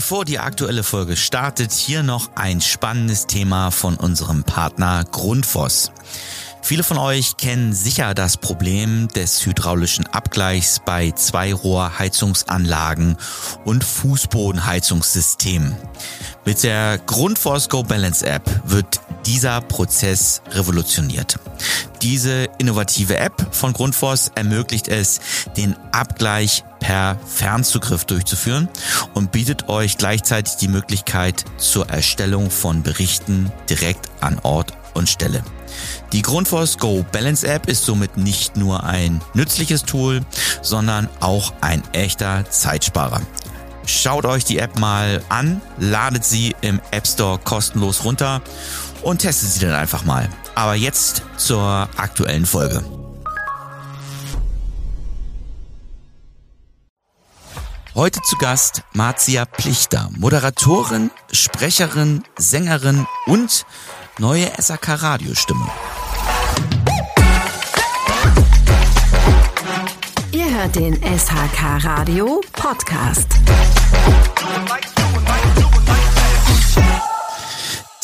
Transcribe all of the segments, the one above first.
Bevor die aktuelle Folge startet, hier noch ein spannendes Thema von unserem Partner Grundfos. Viele von euch kennen sicher das Problem des hydraulischen Abgleichs bei Zweirohrheizungsanlagen und Fußbodenheizungssystemen. Mit der Grundforce Go Balance App wird dieser Prozess revolutioniert. Diese innovative App von Grundfos ermöglicht es, den Abgleich per Fernzugriff durchzuführen und bietet euch gleichzeitig die Möglichkeit zur Erstellung von Berichten direkt an Ort und Stelle. Die Grundfos Go Balance App ist somit nicht nur ein nützliches Tool, sondern auch ein echter Zeitsparer. Schaut euch die App mal an, ladet sie im App Store kostenlos runter und testet sie dann einfach mal. Aber jetzt zur aktuellen Folge. Heute zu Gast Marzia Plichter, Moderatorin, Sprecherin, Sängerin und neue SAK Radiostimme. Ihr hört den SHK Radio Podcast.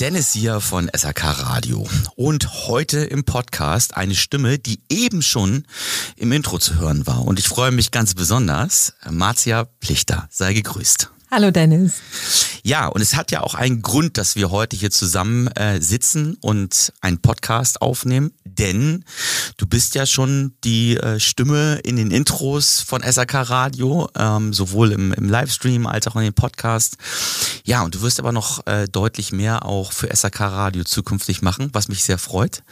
Dennis hier von SAK Radio und heute im Podcast eine Stimme, die eben schon im Intro zu hören war. Und ich freue mich ganz besonders, Marzia Plichter, sei gegrüßt. Hallo Dennis. Ja, und es hat ja auch einen Grund, dass wir heute hier zusammen äh, sitzen und einen Podcast aufnehmen, denn du bist ja schon die äh, Stimme in den Intros von SAK Radio, ähm, sowohl im, im Livestream als auch in den Podcast. Ja, und du wirst aber noch äh, deutlich mehr auch für SAK Radio zukünftig machen, was mich sehr freut,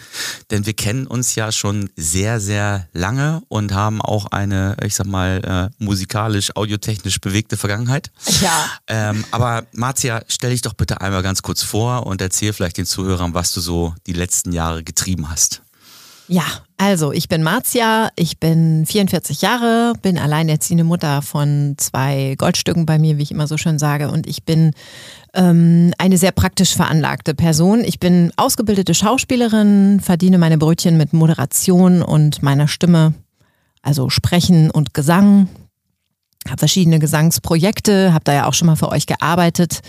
denn wir kennen uns ja schon sehr, sehr lange und haben auch eine, ich sag mal, äh, musikalisch, audiotechnisch bewegte Vergangenheit. Ja. Ähm, aber Marzia, stell dich doch bitte einmal ganz kurz vor und erzähl vielleicht den Zuhörern, was du so die letzten Jahre getrieben hast. Ja, also ich bin Marzia, ich bin 44 Jahre, bin alleinerziehende Mutter von zwei Goldstücken bei mir, wie ich immer so schön sage, und ich bin ähm, eine sehr praktisch veranlagte Person. Ich bin ausgebildete Schauspielerin, verdiene meine Brötchen mit Moderation und meiner Stimme, also Sprechen und Gesang, habe verschiedene Gesangsprojekte, habe da ja auch schon mal für euch gearbeitet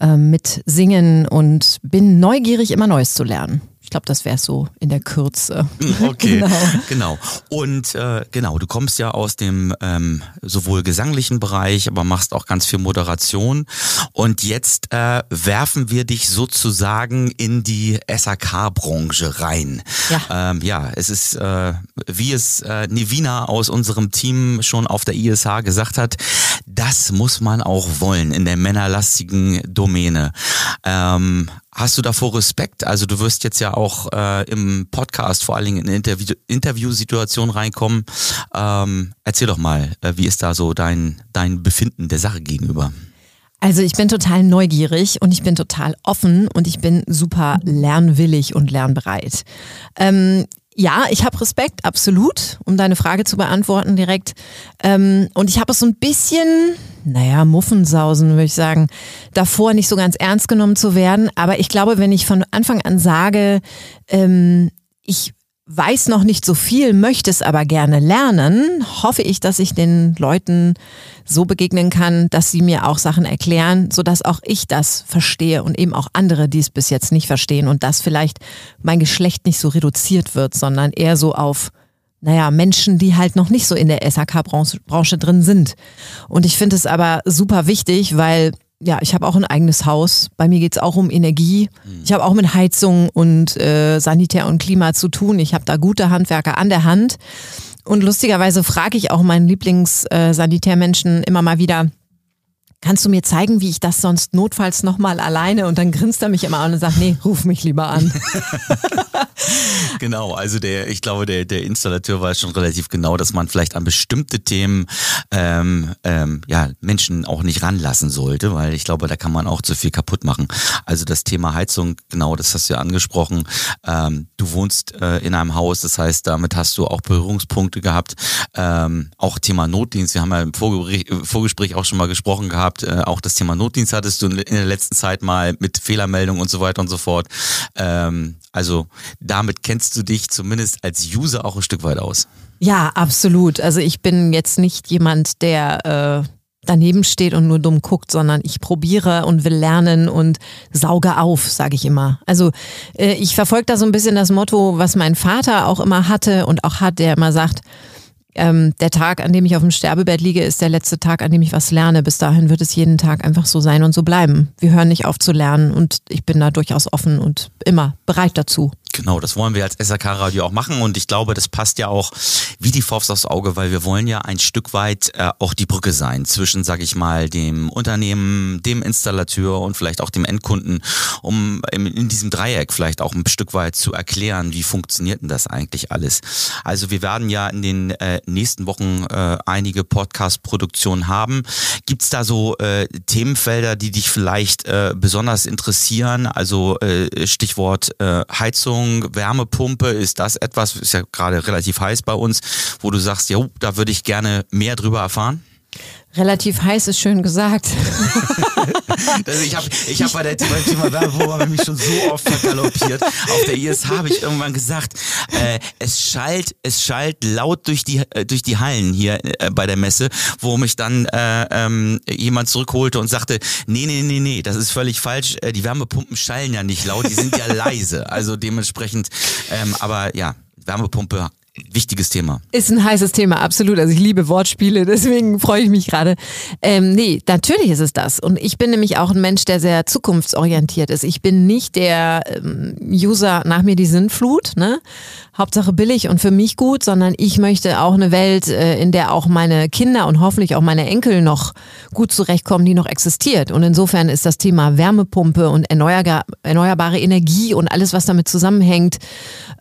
äh, mit Singen und bin neugierig, immer Neues zu lernen. Ich glaube, das wäre so in der Kürze. Okay, genau. genau. Und äh, genau, du kommst ja aus dem ähm, sowohl gesanglichen Bereich, aber machst auch ganz viel Moderation. Und jetzt äh, werfen wir dich sozusagen in die SAK-Branche rein. Ja. Ähm, ja, es ist, äh, wie es äh, Nevina aus unserem Team schon auf der ISH gesagt hat, das muss man auch wollen in der männerlastigen Domäne. Ähm, Hast du davor Respekt? Also du wirst jetzt ja auch äh, im Podcast vor allen Dingen in Interview Interviewsituationen reinkommen. Ähm, erzähl doch mal, äh, wie ist da so dein, dein Befinden der Sache gegenüber? Also ich bin total neugierig und ich bin total offen und ich bin super lernwillig und lernbereit. Ähm, ja, ich habe Respekt, absolut, um deine Frage zu beantworten direkt. Ähm, und ich habe es so ein bisschen, naja, Muffensausen, würde ich sagen, davor nicht so ganz ernst genommen zu werden. Aber ich glaube, wenn ich von Anfang an sage, ähm, ich weiß noch nicht so viel, möchte es aber gerne lernen, hoffe ich, dass ich den Leuten so begegnen kann, dass sie mir auch Sachen erklären, sodass auch ich das verstehe und eben auch andere, die es bis jetzt nicht verstehen und dass vielleicht mein Geschlecht nicht so reduziert wird, sondern eher so auf naja, Menschen, die halt noch nicht so in der SAK-Branche drin sind. Und ich finde es aber super wichtig, weil ja, ich habe auch ein eigenes Haus. Bei mir geht's auch um Energie. Mhm. Ich habe auch mit Heizung und äh, Sanitär und Klima zu tun. Ich habe da gute Handwerker an der Hand. Und lustigerweise frage ich auch meinen Lieblingssanitärmenschen äh, immer mal wieder, kannst du mir zeigen, wie ich das sonst notfalls nochmal alleine? Und dann grinst er mich immer an und sagt, nee, ruf mich lieber an. genau, also der, ich glaube, der, der Installateur weiß schon relativ genau, dass man vielleicht an bestimmte Themen ähm, ähm, ja, Menschen auch nicht ranlassen sollte, weil ich glaube, da kann man auch zu viel kaputt machen. Also das Thema Heizung, genau, das hast du ja angesprochen. Ähm, du wohnst äh, in einem Haus, das heißt, damit hast du auch Berührungspunkte gehabt. Ähm, auch Thema Notdienst, wir haben ja im Vorgespräch, Vorgespräch auch schon mal gesprochen gehabt. Äh, auch das Thema Notdienst hattest du in der letzten Zeit mal mit Fehlermeldung und so weiter und so fort. Ähm, also damit kennst du dich zumindest als User auch ein Stück weit aus. Ja, absolut. Also ich bin jetzt nicht jemand, der äh daneben steht und nur dumm guckt, sondern ich probiere und will lernen und sauge auf, sage ich immer. Also äh, ich verfolge da so ein bisschen das Motto, was mein Vater auch immer hatte und auch hat, der immer sagt, ähm, der Tag, an dem ich auf dem Sterbebett liege, ist der letzte Tag, an dem ich was lerne. Bis dahin wird es jeden Tag einfach so sein und so bleiben. Wir hören nicht auf zu lernen und ich bin da durchaus offen und immer bereit dazu. Genau, das wollen wir als SRK-Radio auch machen und ich glaube, das passt ja auch wie die Faust aufs Auge, weil wir wollen ja ein Stück weit äh, auch die Brücke sein zwischen, sag ich mal, dem Unternehmen, dem Installateur und vielleicht auch dem Endkunden, um in, in diesem Dreieck vielleicht auch ein Stück weit zu erklären, wie funktioniert denn das eigentlich alles. Also wir werden ja in den äh, nächsten Wochen äh, einige Podcast-Produktionen haben. Gibt's da so äh, Themenfelder, die dich vielleicht äh, besonders interessieren? Also äh, Stichwort äh, Heizung, Heizung, Wärmepumpe, ist das etwas, ist ja gerade relativ heiß bei uns, wo du sagst, ja, da würde ich gerne mehr drüber erfahren? Relativ heiß ist schön gesagt. also ich habe ich hab bei der beim Thema Wärmepumpe mich schon so oft vergaloppiert. Auf der ISH habe ich irgendwann gesagt, äh, es schallt, es schallt laut durch die äh, durch die Hallen hier äh, bei der Messe, wo mich dann äh, ähm, jemand zurückholte und sagte, nee, nee, nee, nee, das ist völlig falsch. Äh, die Wärmepumpen schallen ja nicht laut, die sind ja leise. Also dementsprechend, ähm, aber ja, Wärmepumpe wichtiges Thema. Ist ein heißes Thema, absolut. Also ich liebe Wortspiele, deswegen freue ich mich gerade. Ähm, nee, natürlich ist es das. Und ich bin nämlich auch ein Mensch, der sehr zukunftsorientiert ist. Ich bin nicht der ähm, User nach mir die Sinnflut, ne? Hauptsache billig und für mich gut, sondern ich möchte auch eine Welt, äh, in der auch meine Kinder und hoffentlich auch meine Enkel noch gut zurechtkommen, die noch existiert. Und insofern ist das Thema Wärmepumpe und erneuerbare Energie und alles, was damit zusammenhängt,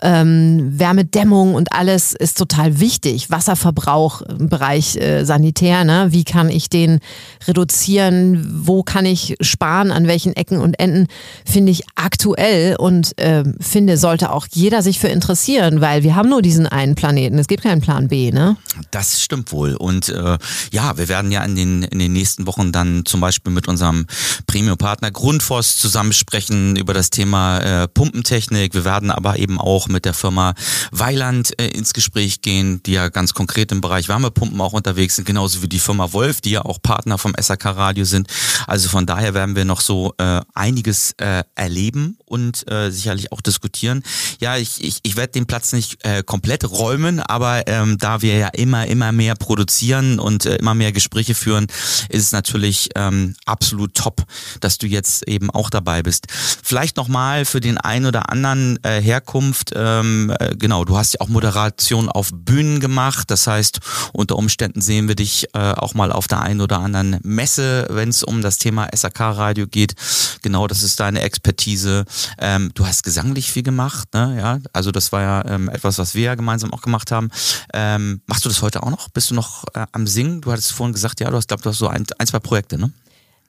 ähm, Wärmedämmung und alles ist total wichtig. Wasserverbrauch im Bereich äh, Sanitär, ne? wie kann ich den reduzieren, wo kann ich sparen, an welchen Ecken und Enden, finde ich aktuell und äh, finde, sollte auch jeder sich für interessieren diskutieren, weil wir haben nur diesen einen Planeten. Es gibt keinen Plan B, ne? Das stimmt wohl. Und äh, ja, wir werden ja in den, in den nächsten Wochen dann zum Beispiel mit unserem Premium-Partner Grundfos zusammensprechen über das Thema äh, Pumpentechnik. Wir werden aber eben auch mit der Firma Weiland äh, ins Gespräch gehen, die ja ganz konkret im Bereich Wärmepumpen auch unterwegs sind, genauso wie die Firma Wolf, die ja auch Partner vom SAK Radio sind. Also von daher werden wir noch so äh, einiges äh, erleben und äh, sicherlich auch diskutieren. Ja, ich, ich, ich werde den Platz nicht äh, komplett räumen, aber ähm, da wir ja immer, immer mehr produzieren und äh, immer mehr Gespräche führen, ist es natürlich ähm, absolut top, dass du jetzt eben auch dabei bist. Vielleicht nochmal für den einen oder anderen äh, Herkunft, ähm, äh, genau, du hast ja auch Moderation auf Bühnen gemacht, das heißt, unter Umständen sehen wir dich äh, auch mal auf der einen oder anderen Messe, wenn es um das Thema SAK-Radio geht. Genau, das ist deine Expertise. Ähm, du hast gesanglich viel gemacht, ne? ja, also das war ja ähm, etwas, was wir ja gemeinsam auch gemacht haben. Ähm, machst du das heute auch noch? Bist du noch äh, am Singen? Du hattest vorhin gesagt, ja, du hast, glaub, du hast so ein, ein zwei Projekte, ne?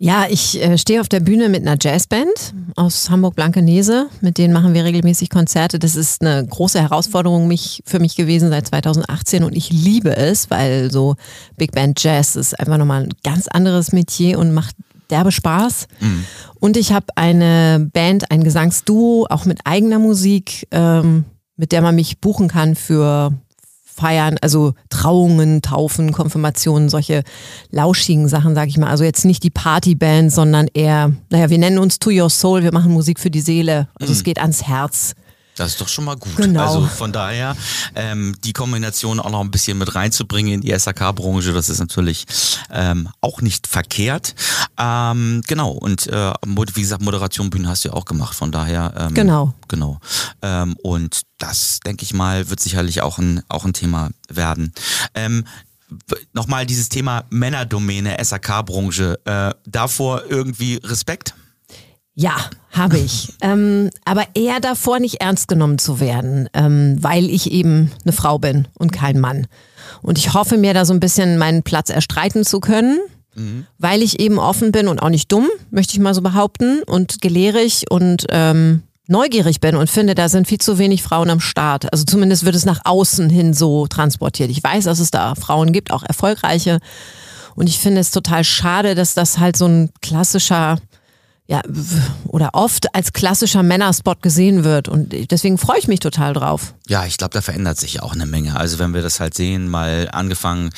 Ja, ich äh, stehe auf der Bühne mit einer Jazzband aus Hamburg-Blankenese. Mit denen machen wir regelmäßig Konzerte. Das ist eine große Herausforderung mich, für mich gewesen seit 2018 und ich liebe es, weil so Big Band Jazz ist einfach nochmal ein ganz anderes Metier und macht derbe Spaß. Mhm. Und ich habe eine Band, ein Gesangsduo, auch mit eigener Musik. Ähm, mit der man mich buchen kann für Feiern, also Trauungen, Taufen, Konfirmationen, solche lauschigen Sachen, sag ich mal. Also jetzt nicht die Partyband, sondern eher, naja, wir nennen uns To Your Soul, wir machen Musik für die Seele. Also mhm. es geht ans Herz. Das ist doch schon mal gut. Genau. Also von daher ähm, die Kombination auch noch ein bisschen mit reinzubringen in die SAK-Branche, das ist natürlich ähm, auch nicht verkehrt. Ähm, genau, und äh, wie gesagt, Moderation Bühnen hast du ja auch gemacht, von daher. Ähm, genau. Genau. Ähm, und das, denke ich mal, wird sicherlich auch ein, auch ein Thema werden. Ähm, Nochmal dieses Thema Männerdomäne, SAK-Branche, äh, davor irgendwie Respekt? Ja, habe ich. ähm, aber eher davor, nicht ernst genommen zu werden, ähm, weil ich eben eine Frau bin und kein Mann. Und ich hoffe mir da so ein bisschen meinen Platz erstreiten zu können, mhm. weil ich eben offen bin und auch nicht dumm, möchte ich mal so behaupten, und gelehrig und ähm, neugierig bin und finde, da sind viel zu wenig Frauen am Start. Also zumindest wird es nach außen hin so transportiert. Ich weiß, dass es da Frauen gibt, auch erfolgreiche. Und ich finde es total schade, dass das halt so ein klassischer ja, oder oft als klassischer Männerspot gesehen wird. Und deswegen freue ich mich total drauf. Ja, ich glaube, da verändert sich auch eine Menge. Also wenn wir das halt sehen, mal angefangen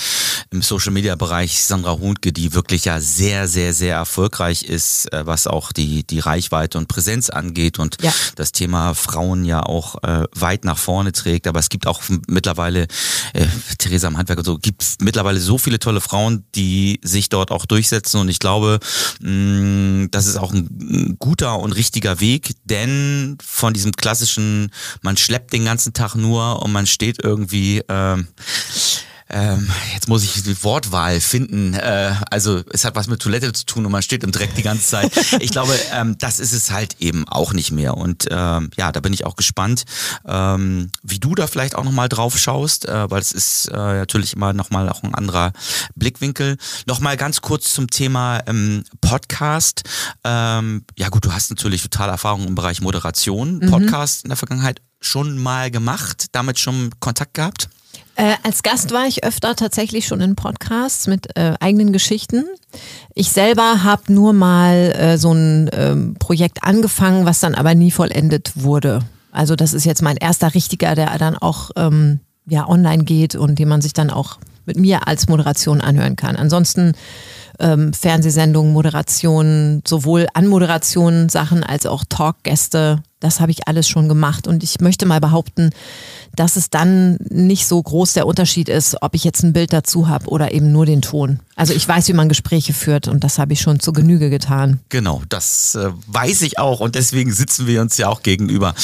im Social Media Bereich Sandra Hundke, die wirklich ja sehr, sehr, sehr erfolgreich ist, äh, was auch die, die Reichweite und Präsenz angeht und ja. das Thema Frauen ja auch äh, weit nach vorne trägt. Aber es gibt auch mittlerweile, äh, Theresa am Handwerk und so, gibt mittlerweile so viele tolle Frauen, die sich dort auch durchsetzen. Und ich glaube, mh, das ist auch ein ein guter und richtiger Weg, denn von diesem klassischen, man schleppt den ganzen Tag nur und man steht irgendwie ähm, ähm, jetzt muss ich die Wortwahl finden. Äh, also es hat was mit Toilette zu tun und man steht im Dreck die ganze Zeit. Ich glaube, ähm, das ist es halt eben auch nicht mehr. Und ähm, ja, da bin ich auch gespannt, ähm, wie du da vielleicht auch nochmal drauf schaust, äh, weil es ist äh, natürlich immer nochmal auch ein anderer Blickwinkel. Nochmal ganz kurz zum Thema ähm, Podcast. Ähm, ja gut, du hast natürlich total Erfahrung im Bereich Moderation, mhm. Podcast in der Vergangenheit schon mal gemacht, damit schon Kontakt gehabt? Äh, als Gast war ich öfter tatsächlich schon in Podcasts mit äh, eigenen Geschichten. Ich selber habe nur mal äh, so ein ähm, Projekt angefangen, was dann aber nie vollendet wurde. Also das ist jetzt mein erster richtiger, der dann auch ähm, ja, online geht und den man sich dann auch mit mir als Moderation anhören kann. Ansonsten ähm, Fernsehsendungen, Moderationen, sowohl Anmoderationen, Sachen als auch Talkgäste. Das habe ich alles schon gemacht und ich möchte mal behaupten, dass es dann nicht so groß der Unterschied ist, ob ich jetzt ein Bild dazu habe oder eben nur den Ton. Also ich weiß, wie man Gespräche führt und das habe ich schon zur Genüge getan. Genau, das äh, weiß ich auch und deswegen sitzen wir uns ja auch gegenüber.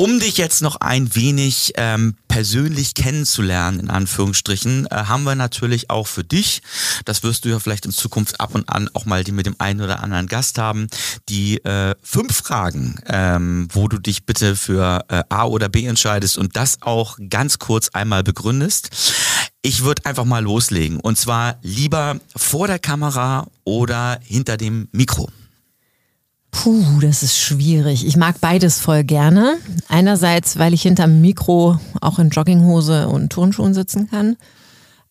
Um dich jetzt noch ein wenig ähm, persönlich kennenzulernen, in Anführungsstrichen, äh, haben wir natürlich auch für dich, das wirst du ja vielleicht in Zukunft ab und an auch mal die mit dem einen oder anderen Gast haben, die äh, fünf Fragen, ähm, wo du dich bitte für äh, A oder B entscheidest und das auch ganz kurz einmal begründest. Ich würde einfach mal loslegen und zwar lieber vor der Kamera oder hinter dem Mikro. Puh, das ist schwierig. Ich mag beides voll gerne. Einerseits, weil ich hinterm Mikro auch in Jogginghose und Turnschuhen sitzen kann.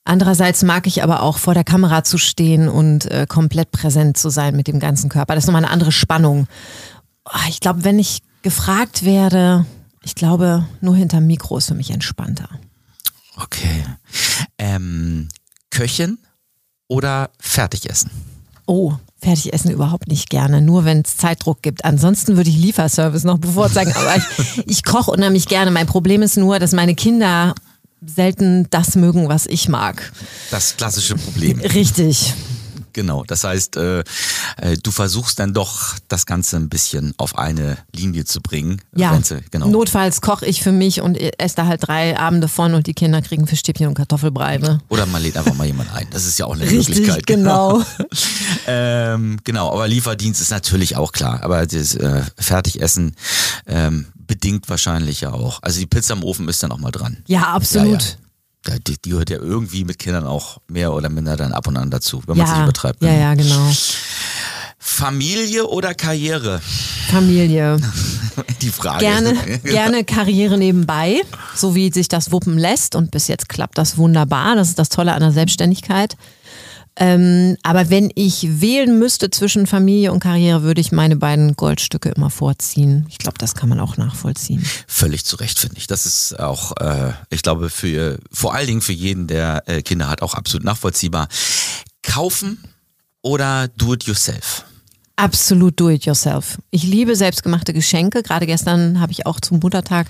Andererseits mag ich aber auch vor der Kamera zu stehen und äh, komplett präsent zu sein mit dem ganzen Körper. Das ist nochmal eine andere Spannung. Oh, ich glaube, wenn ich gefragt werde, ich glaube, nur hinterm Mikro ist für mich entspannter. Okay. Ähm, Köchin oder Fertigessen? Oh, Fertigessen überhaupt nicht gerne, nur wenn es Zeitdruck gibt. Ansonsten würde ich Lieferservice noch bevorzugen, aber ich, ich koche unheimlich gerne. Mein Problem ist nur, dass meine Kinder selten das mögen, was ich mag. Das klassische Problem. Richtig. Genau, das heißt, äh, äh, du versuchst dann doch das Ganze ein bisschen auf eine Linie zu bringen. Ja, sie, genau. notfalls koche ich für mich und esse da halt drei Abende von und die Kinder kriegen Fischstäbchen und Kartoffelbrei. Ne? Oder man lädt einfach mal jemand ein. Das ist ja auch eine Richtig, Möglichkeit. Genau. ähm, genau, aber Lieferdienst ist natürlich auch klar. Aber das äh, Fertigessen ähm, bedingt wahrscheinlich ja auch. Also die Pizza im Ofen ist dann auch mal dran. Ja, absolut. Ja, ja die, die gehört ja irgendwie mit Kindern auch mehr oder minder dann ab und an dazu, wenn ja, man sich übertreibt. Ja, ja, genau. Familie oder Karriere? Familie. Die Frage. Gerne, gerne Karriere nebenbei, so wie sich das wuppen lässt. Und bis jetzt klappt das wunderbar. Das ist das Tolle an der Selbstständigkeit. Ähm, aber wenn ich wählen müsste zwischen Familie und Karriere, würde ich meine beiden Goldstücke immer vorziehen. Ich glaube, das kann man auch nachvollziehen. Völlig zu Recht, finde ich. Das ist auch, äh, ich glaube, für vor allen Dingen für jeden, der äh, Kinder hat, auch absolut nachvollziehbar. Kaufen oder do it yourself? Absolut do it yourself. Ich liebe selbstgemachte Geschenke. Gerade gestern habe ich auch zum Muttertag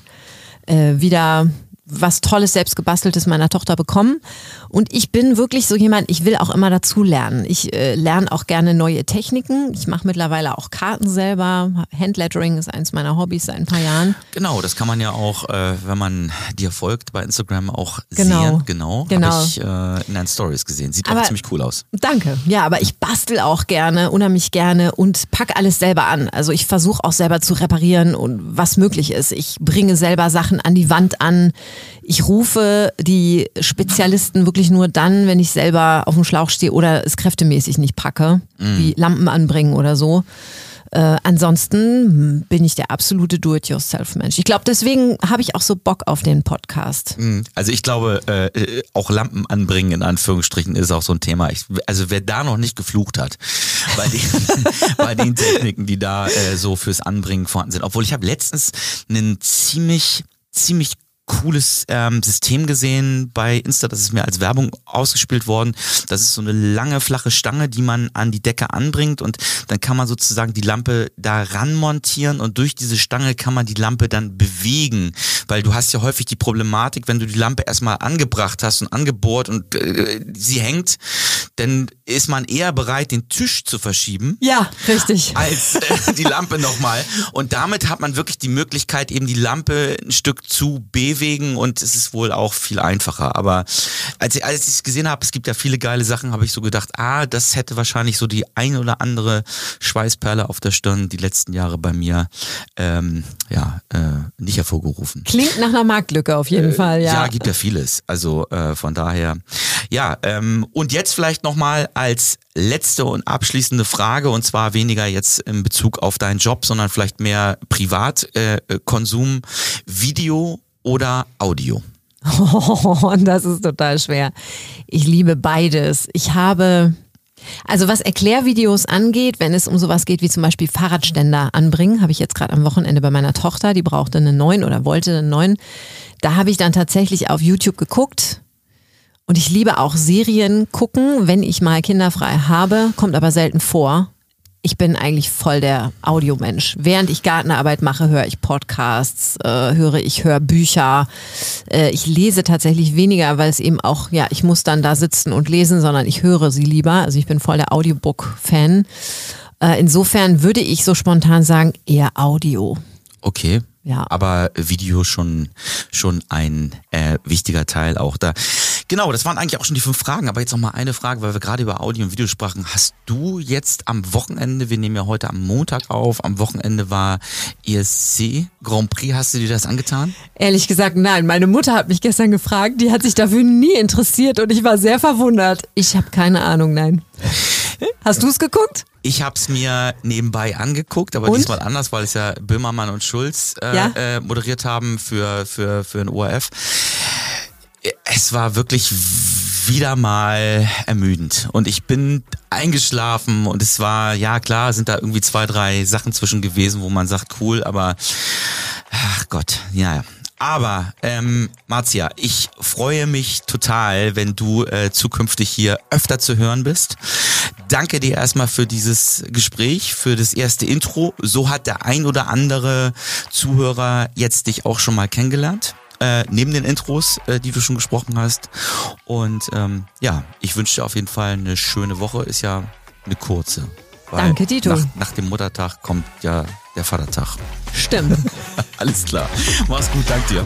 äh, wieder was Tolles, selbst gebasteltes meiner Tochter bekommen. Und ich bin wirklich so jemand, ich will auch immer dazu lernen. Ich äh, lerne auch gerne neue Techniken. Ich mache mittlerweile auch Karten selber. Handlettering ist eins meiner Hobbys seit ein paar Jahren. Genau, das kann man ja auch, äh, wenn man dir folgt bei Instagram auch genau. sehen. Genau, genau. Habe ich äh, in deinen Stories gesehen. Sieht aber, auch ziemlich cool aus. Danke. Ja, aber ich bastel auch gerne, unheimlich gerne und pack alles selber an. Also ich versuche auch selber zu reparieren und was möglich ist. Ich bringe selber Sachen an die Wand an ich rufe die Spezialisten wirklich nur dann, wenn ich selber auf dem Schlauch stehe oder es kräftemäßig nicht packe, mhm. wie Lampen anbringen oder so. Äh, ansonsten bin ich der absolute Do-it-yourself-Mensch. Ich glaube, deswegen habe ich auch so Bock auf den Podcast. Hm, also ich glaube, äh, äh, auch Lampen anbringen in Anführungsstrichen ist auch so ein Thema. Ich, also wer da noch nicht geflucht hat bei den, bei den Techniken, die da äh, so fürs Anbringen vorhanden sind. Obwohl ich habe letztens einen ziemlich ziemlich cooles ähm, System gesehen bei Insta, das ist mir als Werbung ausgespielt worden. Das ist so eine lange, flache Stange, die man an die Decke anbringt und dann kann man sozusagen die Lampe da ran montieren und durch diese Stange kann man die Lampe dann bewegen, weil du hast ja häufig die Problematik, wenn du die Lampe erstmal angebracht hast und angebohrt und äh, sie hängt, dann ist man eher bereit, den Tisch zu verschieben. Ja, richtig. Als äh, die Lampe nochmal. Und damit hat man wirklich die Möglichkeit, eben die Lampe ein Stück zu bewegen und es ist wohl auch viel einfacher. Aber als ich, als ich gesehen habe, es gibt ja viele geile Sachen, habe ich so gedacht, ah, das hätte wahrscheinlich so die ein oder andere Schweißperle auf der Stirn die letzten Jahre bei mir ähm, ja äh, nicht hervorgerufen. Klingt nach einer Marktlücke auf jeden äh, Fall, ja. Ja, gibt ja vieles. Also äh, von daher, ja. Ähm, und jetzt vielleicht nochmal als letzte und abschließende Frage und zwar weniger jetzt in Bezug auf deinen Job, sondern vielleicht mehr Privatkonsum, äh, Video oder Audio? Oh, das ist total schwer. Ich liebe beides. Ich habe, also was Erklärvideos angeht, wenn es um sowas geht wie zum Beispiel Fahrradständer anbringen, habe ich jetzt gerade am Wochenende bei meiner Tochter, die brauchte einen neuen oder wollte einen neuen. Da habe ich dann tatsächlich auf YouTube geguckt. Und ich liebe auch Serien gucken, wenn ich mal kinderfrei habe, kommt aber selten vor ich bin eigentlich voll der Audiomensch. Während ich Gartenarbeit mache, höre ich Podcasts, äh, höre ich Hörbücher. Äh, ich lese tatsächlich weniger, weil es eben auch, ja, ich muss dann da sitzen und lesen, sondern ich höre sie lieber. Also ich bin voll der Audiobook-Fan. Äh, insofern würde ich so spontan sagen, eher Audio. Okay. Ja. Aber Video schon, schon ein äh, wichtiger Teil auch da. Genau, das waren eigentlich auch schon die fünf Fragen, aber jetzt noch mal eine Frage, weil wir gerade über Audio und Video sprachen. Hast du jetzt am Wochenende, wir nehmen ja heute am Montag auf, am Wochenende war ESC Grand Prix, hast du dir das angetan? Ehrlich gesagt, nein. Meine Mutter hat mich gestern gefragt, die hat sich dafür nie interessiert und ich war sehr verwundert. Ich habe keine Ahnung, nein. Hast du es geguckt? Ich habe es mir nebenbei angeguckt, aber und? diesmal anders, weil es ja Böhmermann und Schulz äh, ja? äh, moderiert haben für, für, für ein ORF es war wirklich wieder mal ermüdend und ich bin eingeschlafen und es war, ja klar, sind da irgendwie zwei, drei Sachen zwischen gewesen, wo man sagt, cool, aber ach Gott, ja. Aber ähm, Marzia, ich freue mich total, wenn du äh, zukünftig hier öfter zu hören bist. Danke dir erstmal für dieses Gespräch, für das erste Intro. So hat der ein oder andere Zuhörer jetzt dich auch schon mal kennengelernt äh, neben den Intros, äh, die du schon gesprochen hast. Und ähm, ja, ich wünsche dir auf jeden Fall eine schöne Woche. Ist ja eine kurze. Danke, Tito. Nach, nach dem Muttertag kommt ja der Vatertag. Stimmt. Alles klar. Mach's gut, danke dir.